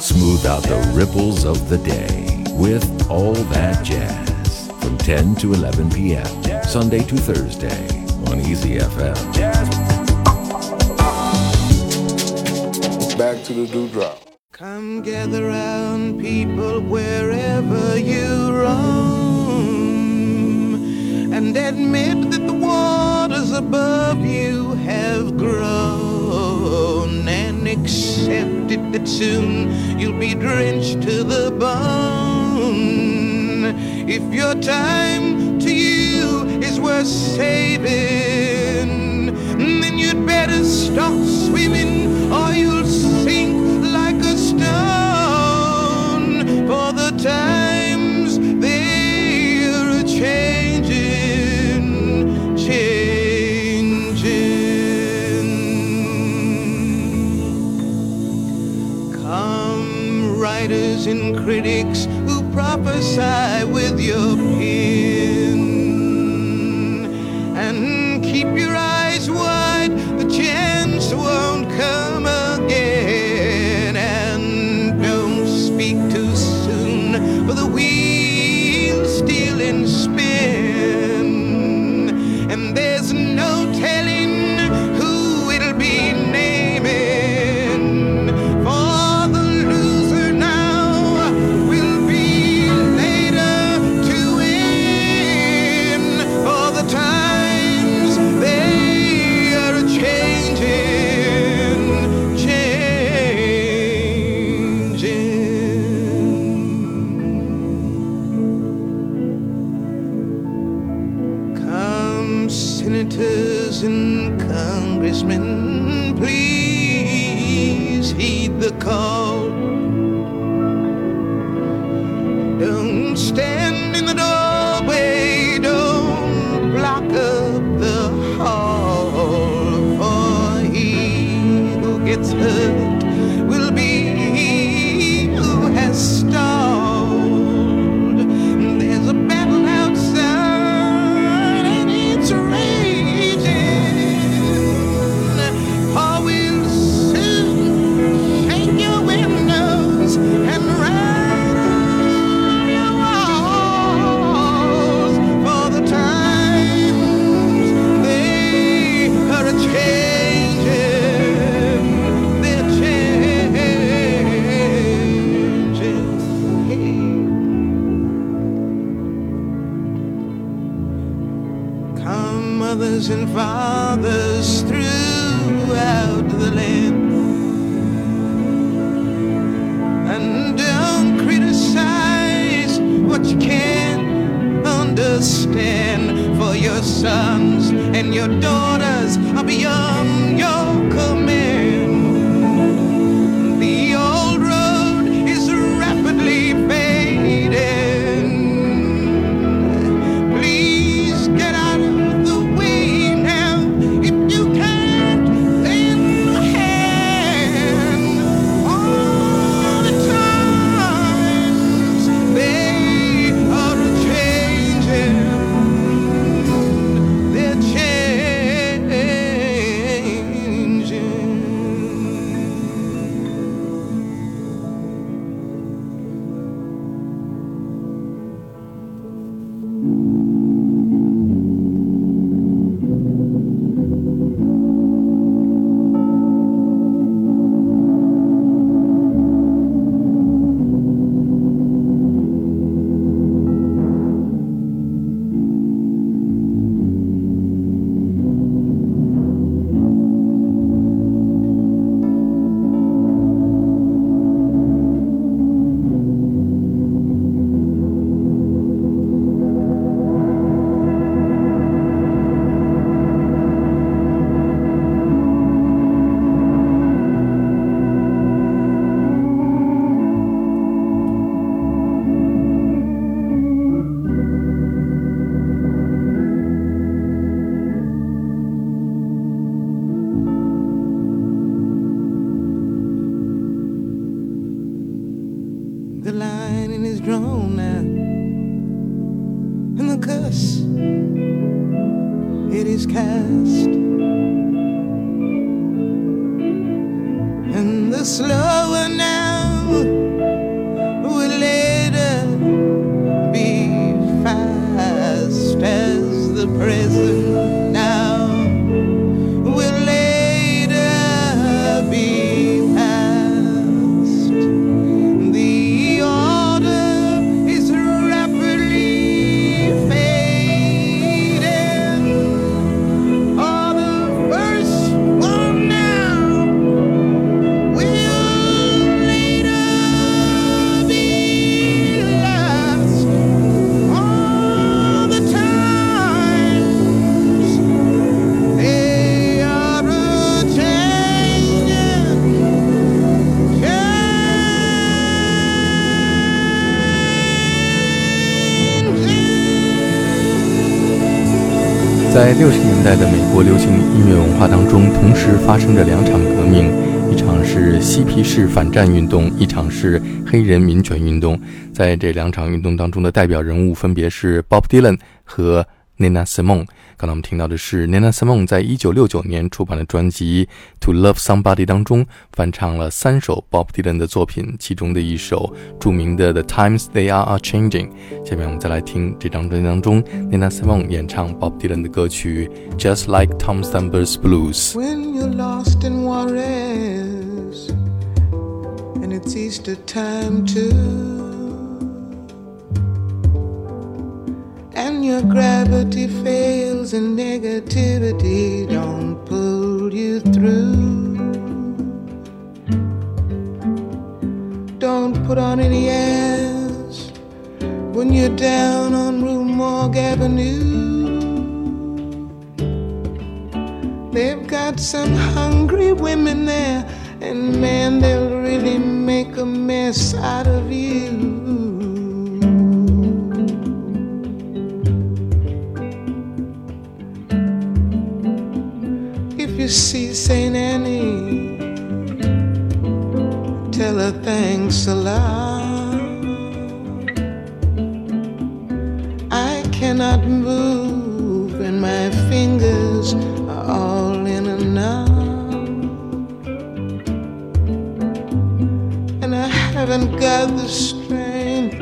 Smooth out the ripples of the day with All That Jazz from 10 to 11 p.m. Sunday to Thursday on Easy FM. Back to the dewdrop. Come gather round people wherever you roam and admit that the waters above you have grown and accept it that soon you'll be drenched to the bone. If your time to you is worth saving, then you'd better stop swimming or you'll writers and critics who prophesy with your pen. And keep your eyes senators and congressmen, please heed the call. Mothers and fathers throughout the land. And don't criticize what you can't understand. For your sons and your daughters are beyond 六十年代的美国流行音乐文化当中，同时发生着两场革命，一场是嬉皮士反战运动，一场是黑人民权运动。在这两场运动当中的代表人物分别是 Bob Dylan 和 Nina Simone。刚才我们听到的是 Nina Simone 在一九六九年出版的专辑《To Love Somebody》当中翻唱了三首 Bob Dylan 的作品，其中的一首著名的《The Times They Are Are Changing》。下面我们再来听这张专辑当中 Nina Simone 演唱 Bob Dylan 的歌曲《Just Like Tom Stamber's Blues》。When you lost in Juarez and it's Easter time to and your gravity fails and negativity don't pull you through. Don't put on any airs when you're down on Rue Morgue Avenue. They've got some hungry women there, and man, they'll really make a mess out of you St. Annie, tell her thanks a lot. I cannot move, and my fingers are all in a knot. And I haven't got the strength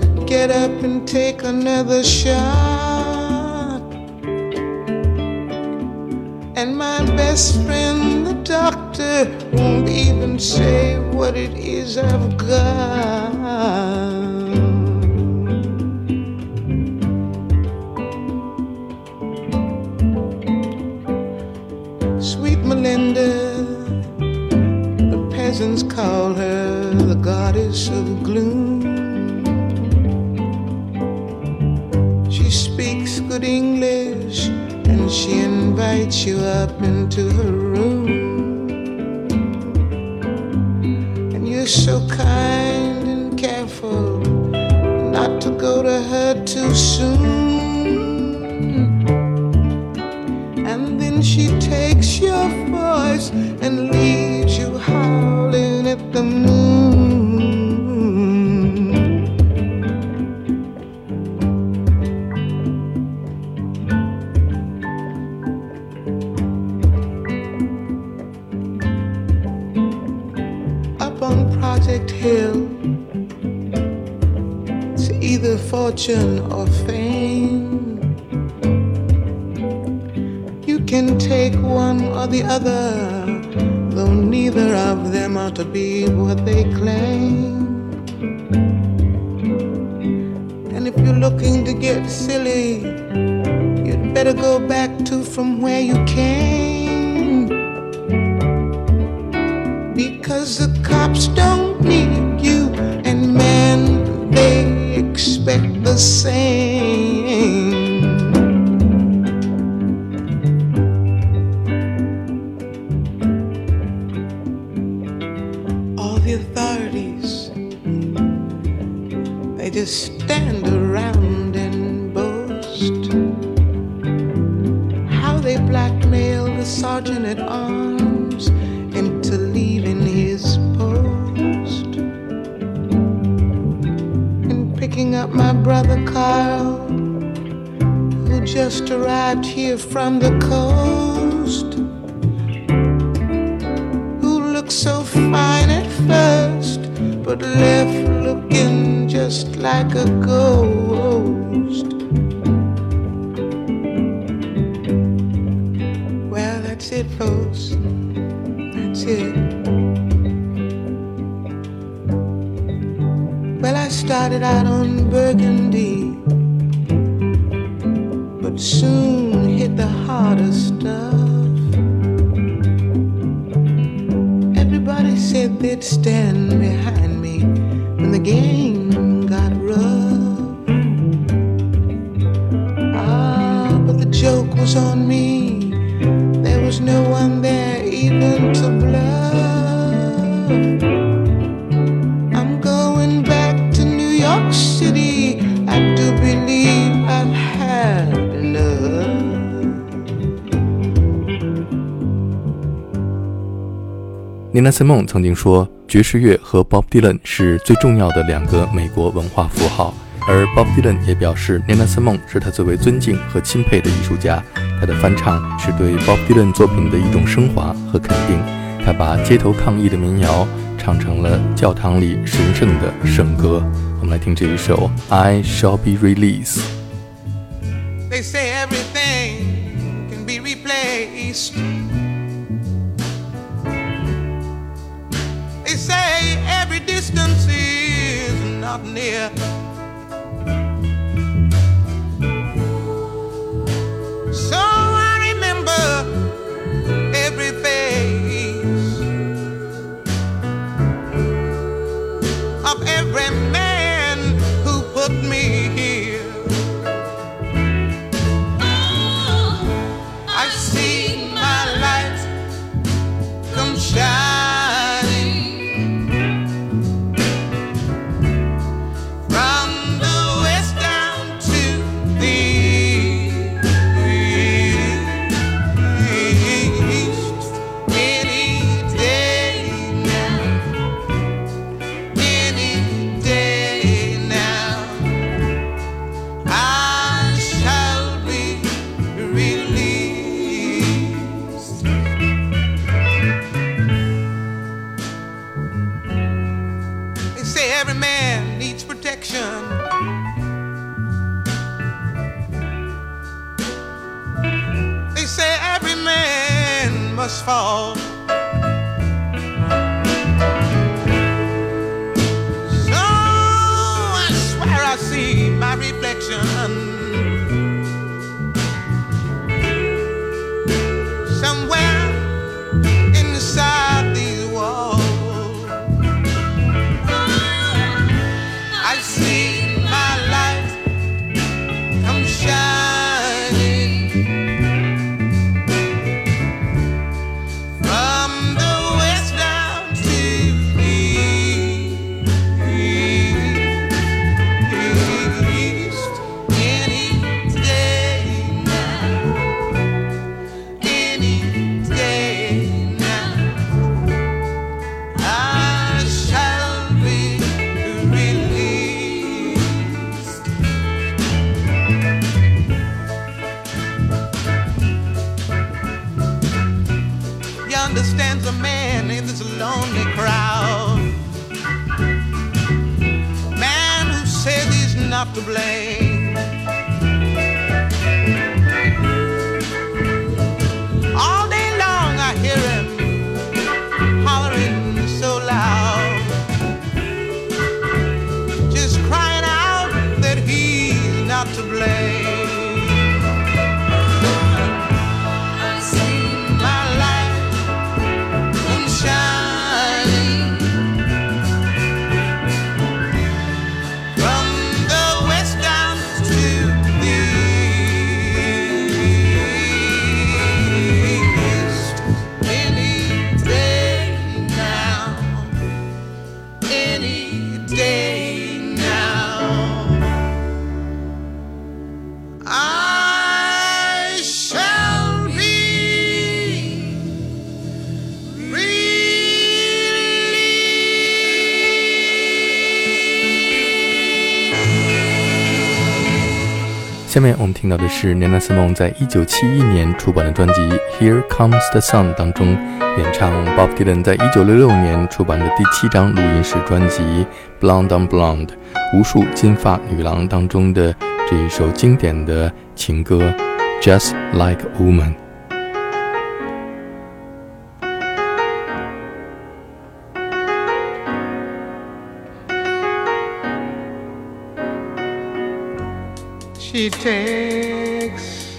to get up and take another shot. And my best friend, the doctor, won't even say what it is I've got. Sweet Melinda, the peasants call her the goddess of gloom. She speaks good English and she invites you up into her room. And you're so kind and careful not to go to her too soon. And then she takes your fortune stand around and boast how they blackmail the sergeant at arms into leaving his post and picking up my brother Carl, who just arrived here from the coast, soon hit the harder stuff. Everybody said they'd stand behind me when the game got rough. Ah, but the joke was on me. Nina Simone 曾经说，爵士乐和 Bob Dylan 是最重要的两个美国文化符号。而 Bob Dylan 也表示，Nina Simone 是他最为尊敬和钦佩的艺术家。他的翻唱是对 Bob Dylan 作品的一种升华和肯定。他把街头抗议的民谣唱成了教堂里神圣的圣歌。我们来听这一首《I Shall Be Released》。They say everything can be replaced. Distance is not near. 下面我们听到的是 Nina Simone 在一九七一年出版的专辑《Here Comes the Sun》当中演唱 Bob Dylan 在一九六六年出版的第七张录音室专辑《Blonde on Blonde》无数金发女郎当中的这一首经典的情歌《Just Like a Woman》。She takes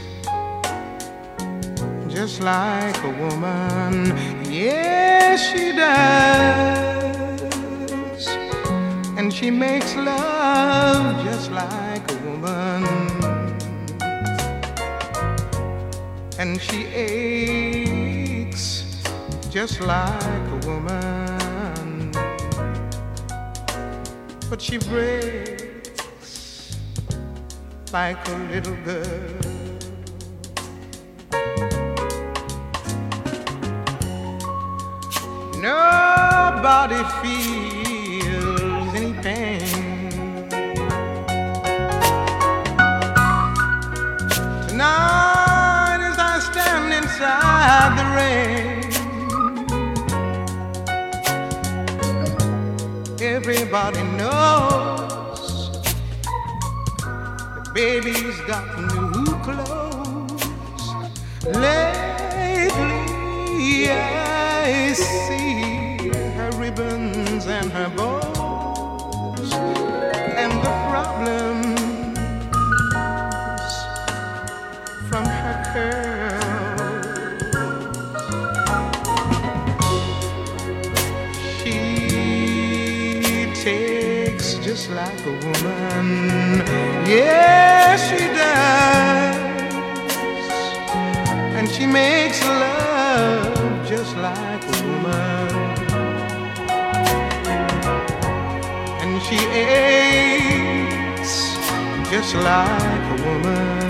just like a woman. Yes, she does. And she makes love just like a woman. And she aches just like a woman. But she breaks like a little girl. No everybody feels baby's got new clothes. Lately, I see her ribbons and her bows, a woman. Yes, she does. And she makes love just like a woman. And she aches just like a woman.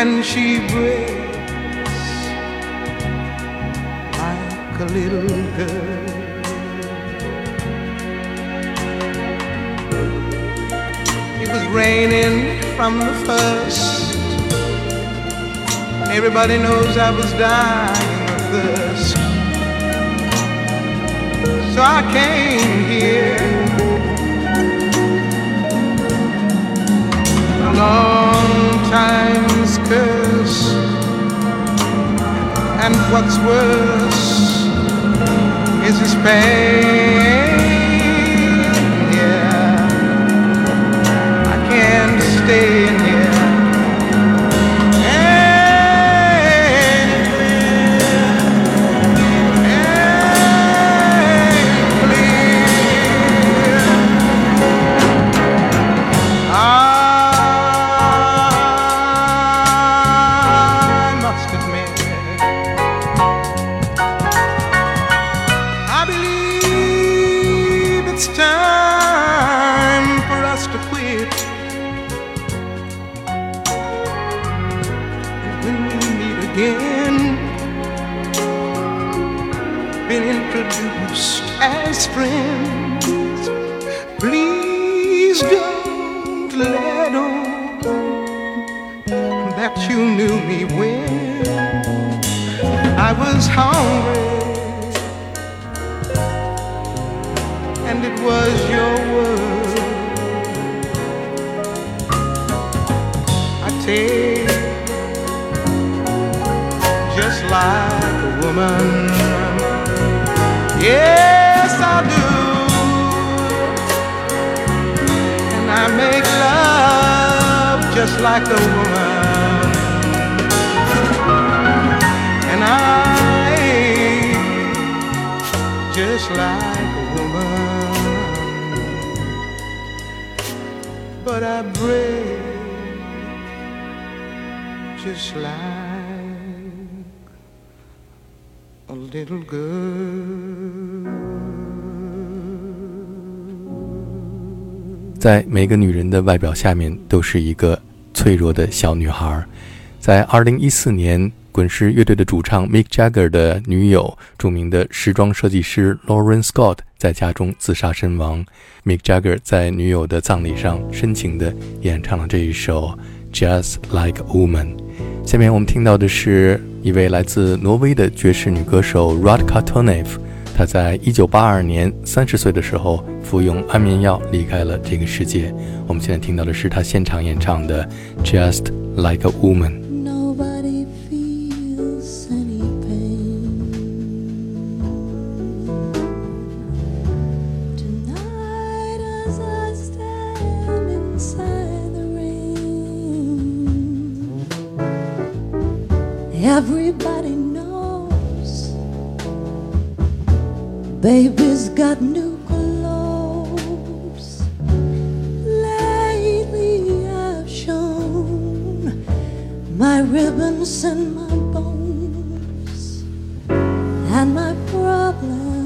And she breaks like a little girl. Was raining from the first. Everybody knows I was dying of thirst. So I came here. A long time's curse. And what's worse is his pain. Stay woman. Yes, I do. And I make love just like a woman. And I just like a woman. But I break just like little girl. 在每个女人的外表下面都是一个脆弱的小女孩。在2014年，滚石乐队的主唱 Mick Jagger 的女友、著名的时装设计师 Lauren Scott 在家中自杀身亡。Mick Jagger 在女友的葬礼上深情地演唱了这一首《Just Like a Woman》。下面我们听到的是一位来自挪威的爵士女歌手 Radka Tonev。她在一九八二年三十岁的时候服用安眠药离开了这个世界。我们现在听到的是她现场演唱的《Just Like a Woman》。My problems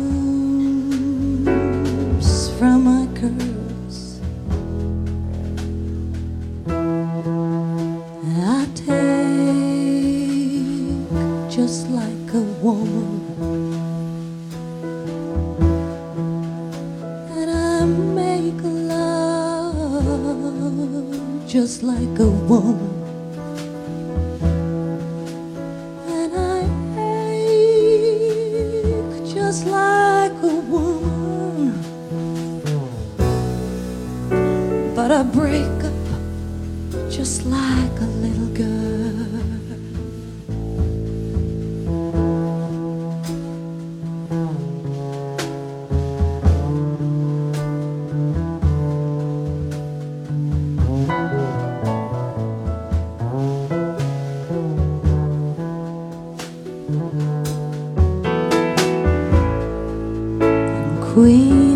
Queen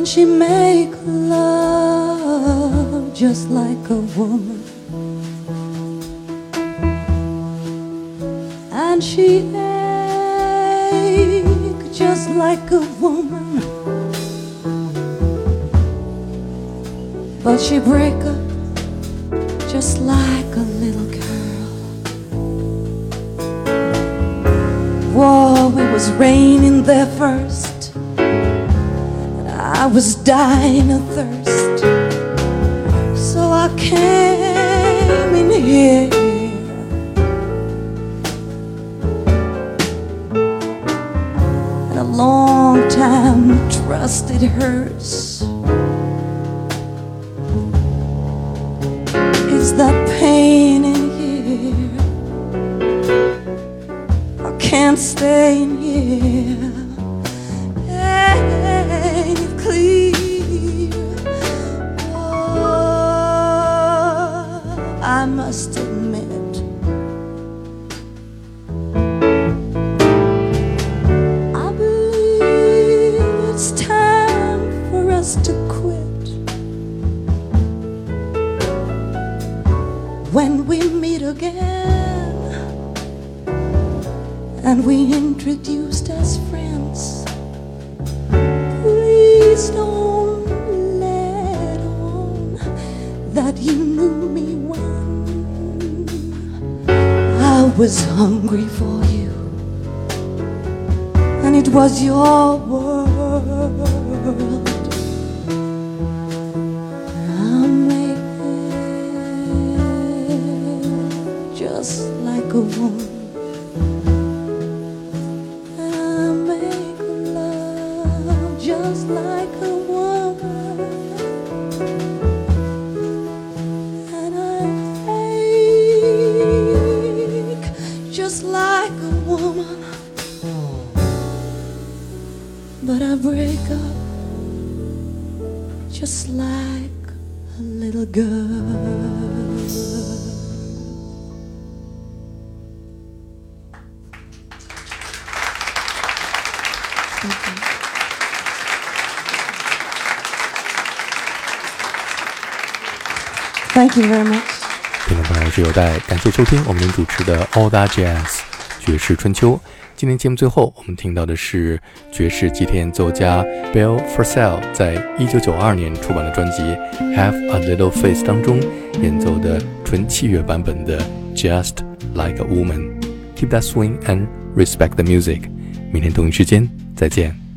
And she make love just like a woman. And she ache just like a woman. But she break up just like a little girl. Whoa, it was raining there first. I was dying of thirst. So I came in here. And a long time trusted hurts. It's that pain in here. I can't stay in here must admit. I believe it's time for us to quit. When we meet again and we introduced as friends. Please don't was hungry for you, and it was your world. I made just like a woman. Thank you very much. 听众朋友是有待感谢收听我们主持的 All That Jazz 爵士春秋。今天节目最后，我们听到的是爵士吉他演奏家 Bill Frisell 在1992年出版的专辑《Have a Little Faith》当中演奏的纯器乐版本的 Just Like a Woman。Keep that swing and respect the music。明天同一时间再见。